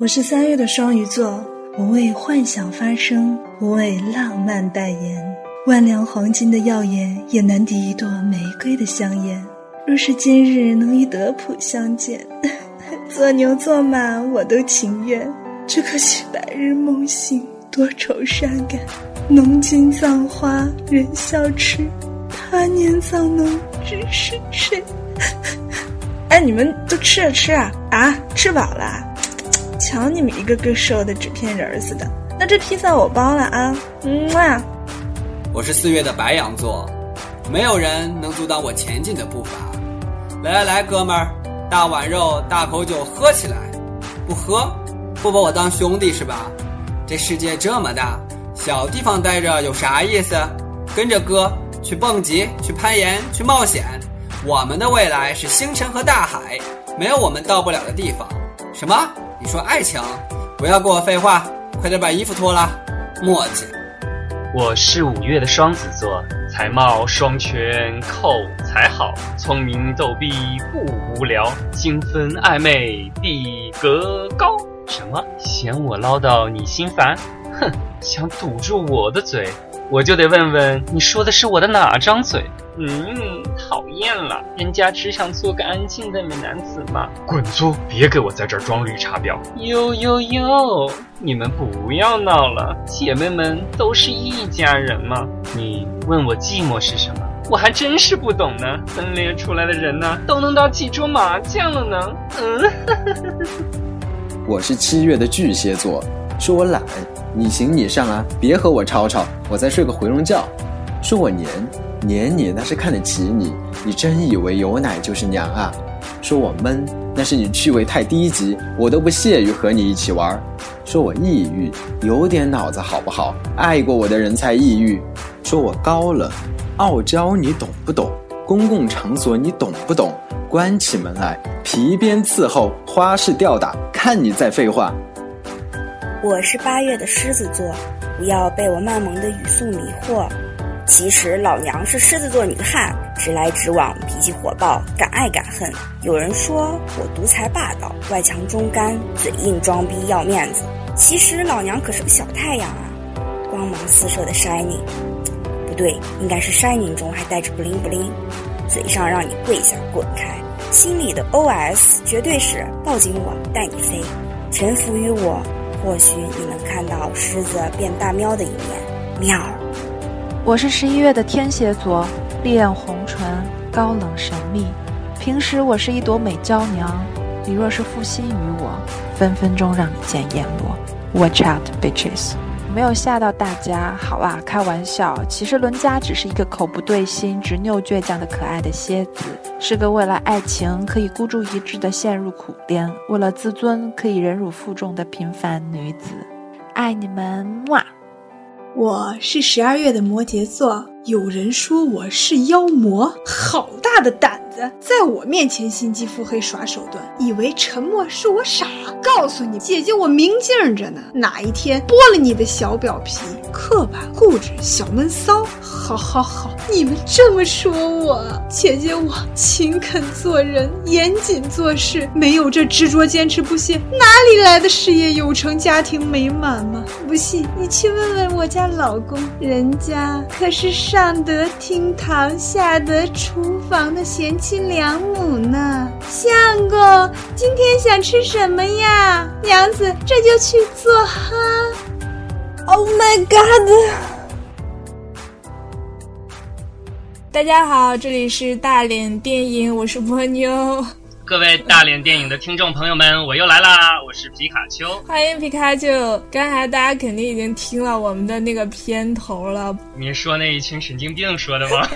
我是三月的双鱼座，我为幻想发声，我为浪漫代言。万两黄金的耀眼，也难敌一朵玫瑰的香艳。若是今日能与德普相见，做牛做马我都情愿。只可惜白日梦醒，多愁善感。浓金葬花人笑痴，他年葬侬知是谁？哎，你们都吃啊吃啊啊！吃饱了，瞧你们一个个瘦的纸片人似的。那这披萨我包了啊，嗯啊。我是四月的白羊座，没有人能阻挡我前进的步伐。来来来，哥们儿，大碗肉，大口酒，喝起来！不喝，不把我当兄弟是吧？这世界这么大，小地方待着有啥意思？跟着哥去蹦极，去攀岩，去冒险。我们的未来是星辰和大海，没有我们到不了的地方。什么？你说爱情？不要跟我废话，快点把衣服脱了，墨迹。我是五月的双子座，才貌双全，口才好，聪明逗逼不无聊，精分暧昧比格高。什么？嫌我唠叨你心烦？哼，想堵住我的嘴，我就得问问你说的是我的哪张嘴？嗯，讨厌了，人家只想做个安静的美男子嘛。滚粗！别给我在这儿装绿茶婊。哟哟哟，你们不要闹了，姐妹们都是一家人嘛。你问我寂寞是什么，我还真是不懂呢。分裂出来的人呢，都能打几桌麻将了呢。嗯，我是七月的巨蟹座，说我懒，你行你上啊，别和我吵吵，我再睡个回笼觉。说我黏。黏你那是看得起你，你真以为有奶就是娘啊？说我闷，那是你趣味太低级，我都不屑于和你一起玩。说我抑郁，有点脑子好不好？爱过我的人才抑郁。说我高冷，傲娇，你懂不懂？公共场所你懂不懂？关起门来皮鞭伺候，花式吊打，看你在废话。我是八月的狮子座，不要被我卖萌的语速迷惑。其实老娘是狮子座女汉，直来直往，脾气火爆，敢爱敢恨。有人说我独裁霸道，外强中干，嘴硬装逼要面子。其实老娘可是个小太阳啊，光芒四射的 shining，不对，应该是 shining 中还带着 bling bling。嘴上让你跪下滚开，心里的 OS 绝对是抱紧我带你飞，臣服于我，或许你能看到狮子变大喵的一面，喵。我是十一月的天蝎座，恋红唇，高冷神秘。平时我是一朵美娇娘，你若是负心于我，分分钟让你见阎罗。Watch out, bitches！没有吓到大家，好啦，开玩笑。其实伦家只是一个口不对心、执拗倔强的可爱的蝎子，是个为了爱情可以孤注一掷的陷入苦恋，为了自尊可以忍辱负重的平凡女子。爱你们，么。我是十二月的摩羯座，有人说我是妖魔，好大的胆子，在我面前心机腹黑耍手段，以为沉默是我傻。告诉你，姐姐我明镜着呢，哪一天剥了你的小表皮，刻板固执小闷骚。好好好，你们这么说我，姐姐我勤恳做人，严谨做事，没有这执着坚持不懈，哪里来的事业有成、家庭美满嘛？不信你去问问我家老公，人家可是上得厅堂、下得厨房的贤妻良母呢。相公，今天想吃什么呀？娘子这就去做哈。Oh my god！大家好，这里是大脸电影，我是波妞。各位大连电影的听众朋友们，我又来啦！我是皮卡丘，欢迎皮卡丘。刚才大家肯定已经听了我们的那个片头了。你说那一群神经病说的吗？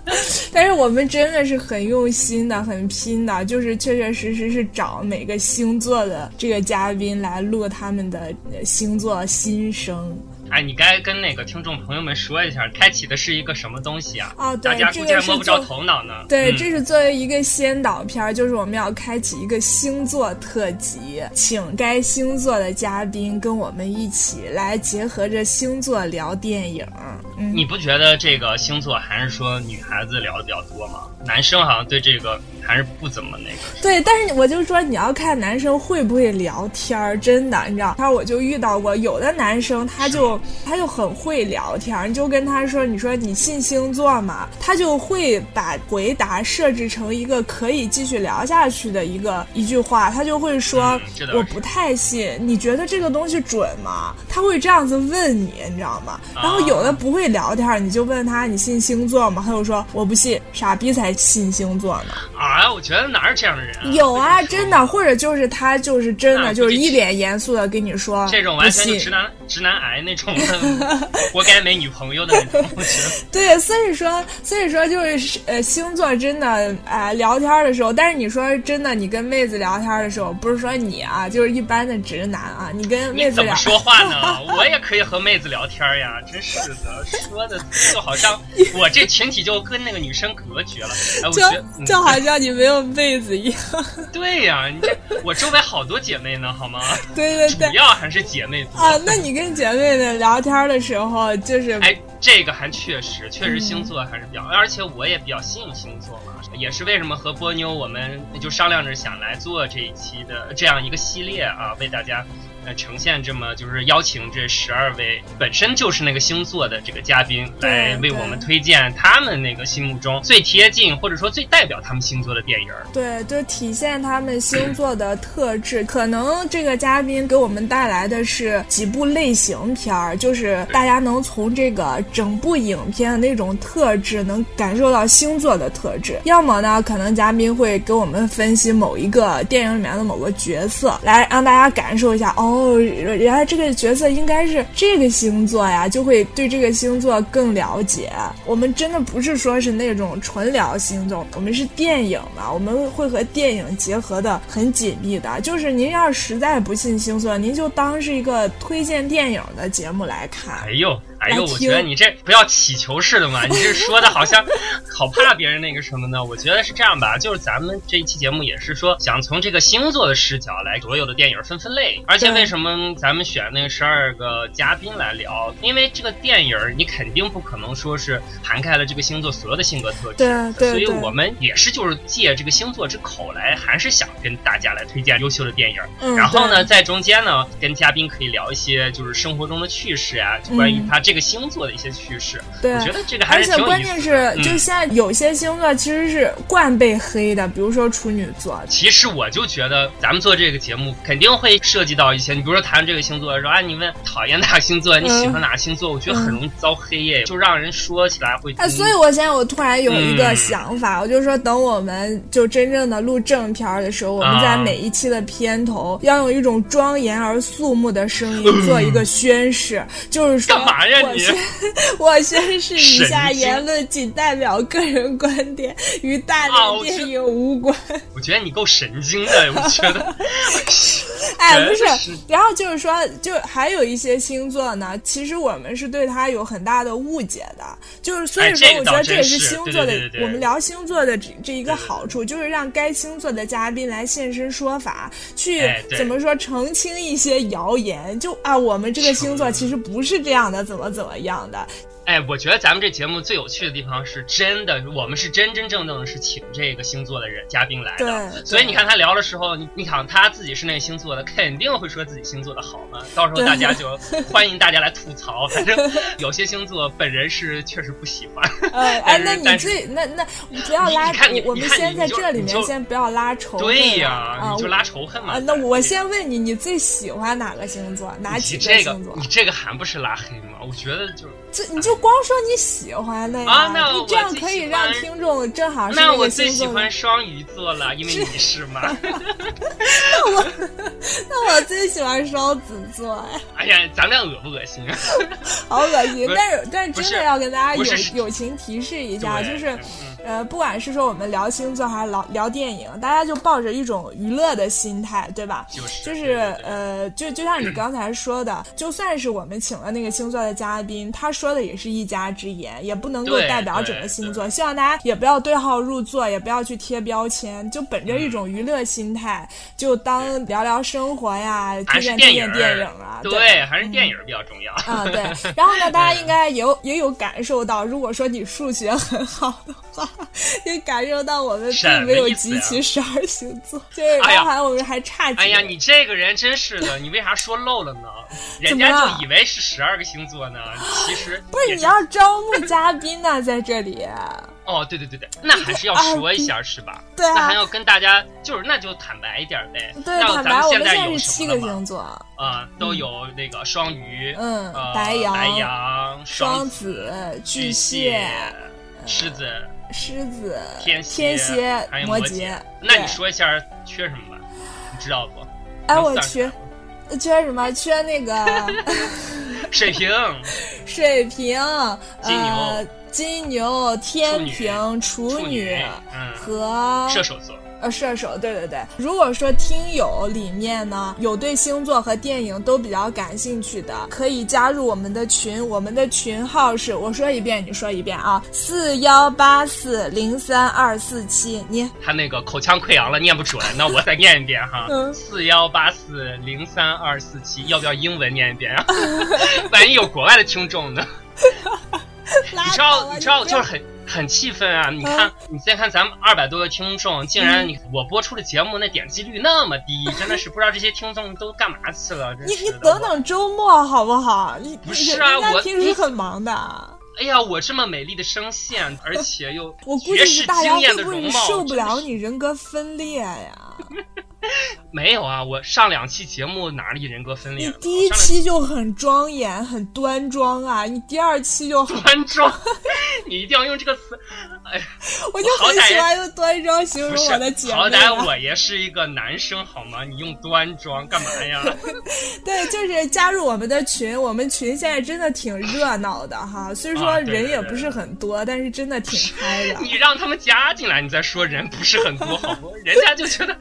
但是我们真的是很用心的，很拼的，就是确确实实是找每个星座的这个嘉宾来录他们的星座心声。哎，你该跟那个听众朋友们说一下，开启的是一个什么东西啊？哦，对，大家估计摸不着头脑呢。对，这是作为一个先导片，就是我们要开启一个星座特辑，请该星座的嘉宾跟我们一起来结合着星座聊电影。你不觉得这个星座还是说女孩子聊的比较多吗？男生好像对这个还是不怎么那个。对，但是我就说你要看男生会不会聊天儿，真的，你知道？他我就遇到过有的男生，他就他就很会聊天儿，你就跟他说，你说你信星座吗？他就会把回答设置成一个可以继续聊下去的一个一句话，他就会说、嗯我不太信，你觉得这个东西准吗？他会这样子问你，你知道吗？然后有的不会聊天儿，你就问他你信星座吗？他就说我不信，傻逼才信星座呢。啊，我觉得哪有这样的人、啊？有啊，真的，或者就是他就是真的，就是一脸严肃的跟你说，这种完全就直男直男癌那种的，活该没女朋友的那种，我觉得。对，所以说，所以说就是呃，星座真的呃聊天的时候，但是你说真的，你跟妹子聊天的时候，不是说你啊，就是一般的直男啊，你跟妹子怎么，说话呢？我也可以和妹子聊天呀，真是的，说的就好像我这群体就跟那个女生隔绝了。哎，我觉得嗯就好像你没有妹子一样。对呀，你这我周围好多姐妹呢，好吗？对对对主要还是姐妹多。啊，那你跟姐妹们聊天的时候，就是哎，这个还确实，确实嗯。星座还是比较，而且我也比较信星座嘛，也是为什么和波妞我们就商量着想来做这一期的这样一个系列啊，为大家呃呈现这么就是邀请这十二位本身就是那个星座的这个嘉宾来为我们推荐他们那个心目中最贴近或者说最代表他们星座的电影儿。对，就体现他们星座的特质。可能这个嘉宾给我们带来的是几部类型片儿，就是大家能从这个整部影片的那种特质，能感受到星座的特质。要么呢，可能嘉宾会给我们分析某一个电影里面的某个角色，来让大家感受一下，哦，哦原来这个角色应该是这个星座呀，就会对这个星座更了解。我们真的不是说是那种纯聊星座，我们是电影嘛，我们会和电影结合的很紧密的。就是您要是实在不信星座，您就当是一个推荐电影的节目来看。哎呦，哎呦，我觉得你这不要乞求似的嘛，你这说的好像 好怕别人那个什么呢？我觉得是这样吧，就是咱们这一期节目也是说想从这个星座的视角来所有的电影分分类，而且为什么咱们选那个十二个嘉宾来聊？因为这个电影你肯定不可能说是涵盖了这个星座所有的性格特质，对对所以我们也是就是借这个星座之口来，还是想跟大家来推荐优秀的电影。嗯，然后呢，在中间呢，跟嘉宾可以聊一些就是生活中的趣事啊，就关于嗯他这个星座的一些趋势。对我觉得这个还而且是挺有意思的。关键是，嗯就现在有些星座其实是惯被黑的，比如说处女座。其实我就觉得，咱们做这个节目肯定会涉及到一些，你比如说谈这个星座，的时候啊，你问讨厌哪个星座，你喜欢哪个星座，我觉得很容易遭黑耶，就让人说起来会。哎，所以我现在我突然有一个嗯想法，我就说等我们就真正的录正片的时候，我们在啊每一期的片头要用一种庄严而肃穆的声音做一个宣誓，就是说干嘛呀你我宣我宣誓以下言论仅代表个人观点，与大电影无关。我觉得你够神经的，我觉得。哎，真不是是，然后就是说，就还有一些星座呢，其实我们是对它有很大的误解的，就是所以说，我觉得这也是对星座的我们聊星座的这这一个好处，就是让该星座的嘉宾来现身说法，去怎么说澄清一些谣言，就啊，我们这个星座其实不是这样的，怎么怎么样的，哎，我觉得咱们这节目最有趣的地方是真的，我们是真真正正的是请这个星座的人嘉宾来的。对所以你看他聊的时候，你你想他自己是那个星座的，肯定会说自己星座的好嘛。到时候大家就欢迎大家来吐槽，反正有些星座本人是确实不喜欢。呃，哎，那你最那那不要拉你你看你我我们先在这里面先不要拉仇恨对呀、啊，你就拉仇恨嘛。啊，那我先问你，你最喜欢哪个星座？哪几个星座你？这个还不是拉黑吗？我觉得就是。这你就光说你喜欢的呀？啊那我你这样可以让听众正好是那我最喜欢双鱼座了，因为你是嘛。那我那我最喜欢双子座，哎，哎呀，咱俩恶不恶心？啊 好恶心但是但是真的要跟大家友友情提示一下，就是嗯呃，不管是说我们聊星座还是聊聊电影，大家就抱着一种娱乐的心态，对吧？就是就是呃，就就像你刚才说的，就算是我们请了那个星座的嘉宾，他说的也是一家之言，也不能够代表整个星座。希望大家也不要对号入座，也不要去贴标签，就本着一种娱乐心态，就当聊聊生活呀，推荐推荐电影儿电影啊，对，还是电影比较重要。啊，对。然后呢，大家应该有也有感受到，如果说你数学很好的话，也感受到我们并没有集齐十二星座，就是包含我们还差几。哎呀，你这个人真是的，你为啥说漏了呢？人家就以为是十二个星座呢，其实不是。你要招募嘉宾呢，在这里。哦，对对对对，那还是要说一下是吧？对啊，那还要跟大家就是那就坦白一点呗。对，坦白，我们现在是七个星座啊，都有那个双鱼，嗯，白羊、白羊、双子、巨蟹、狮子、狮子、天天蝎、摩羯。那你说一下缺什么吧？你知道不？哎，我缺缺什么？缺那个 水瓶，水瓶，金牛。金牛、天平、处女和射手座。呃，射手，对对对。如果说听友里面呢有对星座和电影都比较感兴趣的，可以加入我们的群。我们的群号是，我说一遍，你说一遍啊，四幺八四零三二四七。你他那个口腔溃疡了，念不准，那我再念一遍哈，四幺八四零三二四七。要不要英文念一遍啊？万一有国外的听众呢？你知道，你知道，就是很很气愤啊！你看，你再看咱们二百多个听众，竟然你我播出的节目那点击率那么低，真的是不知道这些听众都干嘛去了。你你等等周末好不好？你不是啊，我平时很忙的。哎呀，我这么美丽的声线，而且又我估计是大家会不会受不了你人格分裂呀？没有啊，我上两期节目哪里人格分裂？你第一期就很庄严、很端庄啊，你第二期就端庄，你一定要用这个词。哎呀，我就很喜欢用端庄形容我的姐妹。好歹我也是一个男生好吗？你用端庄干嘛呀？对，就是加入我们的群，我们群现在真的挺热闹的哈。虽说人也不是很多，但是真的挺嗨的。你让他们加进来，你再说人不是很多好不？人家就觉得，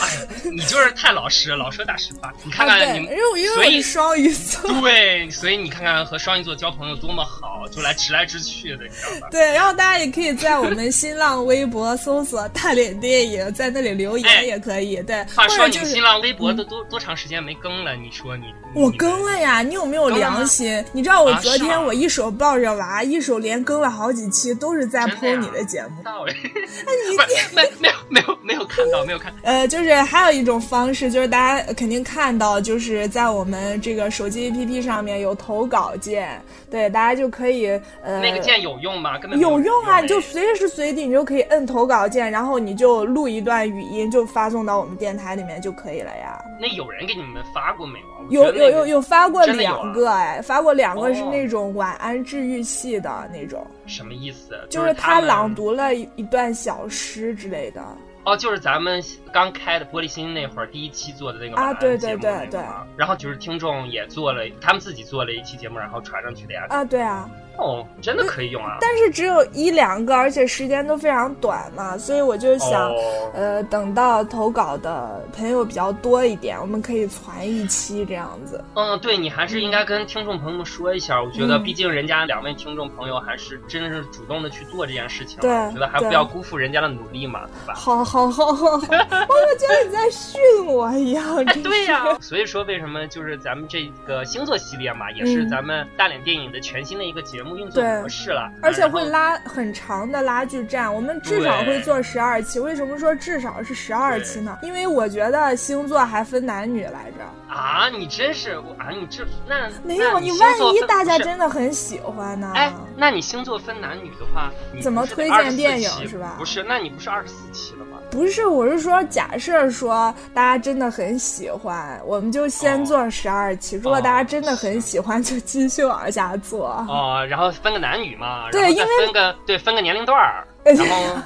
哎。你就是太老实，老说大实话。你看看你们，所以双鱼座 对，所以你看看和双鱼座交朋友多么好，就来直来直去的，你知道吧？对，然后大家也可以在我们新浪微博搜索“大脸电影”，在那里留言也可以。对，话说你新浪微博都多多长时间没更了？你说你我更了呀，你有没有良心？你知道我昨天我一手抱着娃，一手连更了好几期，都是在播你的节目。那你 没没有没有没有看到没有看？呃，就是还有一种方式，就是大家肯定看到，就是在我们这个手机 APP 上面有投稿键，对，大家就可以呃，那个键有用吗？根本有用啊！你就随时随地你就可以摁投稿键，然后你就录一段语音，就发送到我们电台里面就可以了呀。那有人给你们发过没有？有有有有发过两个哎，发过两个是那种晚安治愈系的那种。什么意思？就是他朗读了一段小诗之类的。哦，就是咱们刚开的玻璃心那会儿第一期做的那个啊，对对对对，然后就是听众也做了，他们自己做了一期节目，然后传上去的呀。啊，对啊。哦，真的可以用啊！但是只有一两个，而且时间都非常短嘛，所以我就想，呃，等到投稿的朋友比较多一点，我们可以攒一期这样子。嗯，对你还是应该跟听众朋友们说一下，我觉得毕竟人家两位听众朋友还是真的是主动的去做这件事情，对，我觉得还不要辜负人家的努力嘛，对吧？好好好好，我觉得你在训我一样。对呀，所以说为什么就是咱们这个星座系列嘛，也是咱们大脸电影的全新的一个节目。运作模式了，而且会拉很长的拉锯战，我们至少会做十二期。为什么说至少是十二期呢？因为我觉得星座还分男女来着。啊，你真是啊，你这那没有你万一大家真的很喜欢呢？哎，那你星座分男女的话，怎么推荐电影是吧？不是，那你不是二十四期了吗？不是，我是说，假设说大家真的很喜欢，我们就先做十二期。如果大家真的很喜欢，就继续往下做。哦，然后分个男女嘛，然后再分个对分个年龄段儿。然后，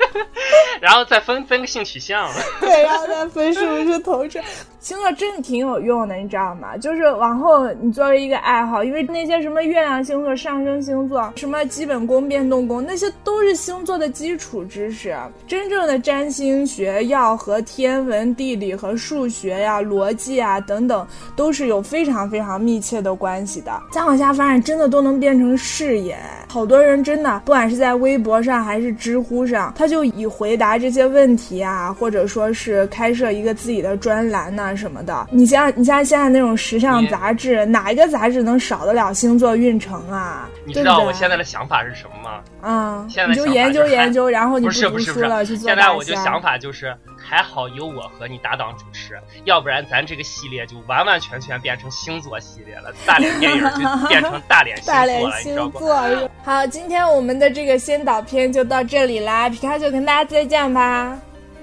然后再分分个性取向，对，然后再分是不是同事。星座真的挺有用的，你知道吗？就是往后你作为一个爱好，因为那些什么月亮星座、上升星座、什么基本宫、变动宫，那些都是星座的基础知识。真正的占星学要和天文、地理和数学呀、逻辑啊等等，都是有非常非常密切的关系的。再往下发展，真的都能变成事业。好多人真的，不管是在微博上还是知乎上，他就以回答这些问题啊，或者说是开设一个自己的专栏呢。什么的。你像你像现在那种时尚杂志，哪一个杂志能少得了星座运程啊？你知道我现在的想法是什么吗？嗯，现在想法你就研究研究，然后你不是读不是不是书了去，做现在我就想法就是，还好有我和你搭档主持，要不然咱这个系列就完完全全变成星座系列了，大连电影就变成大连星大脸座了，你知道不？星座。好，今天我们的这个先导片就到这里啦，皮卡丘跟大家再见吧。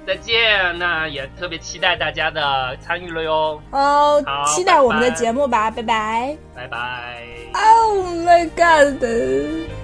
再见，那也特别期待大家的参与了哟，哦好，期待我们的节目吧，拜拜。拜拜。Oh my god！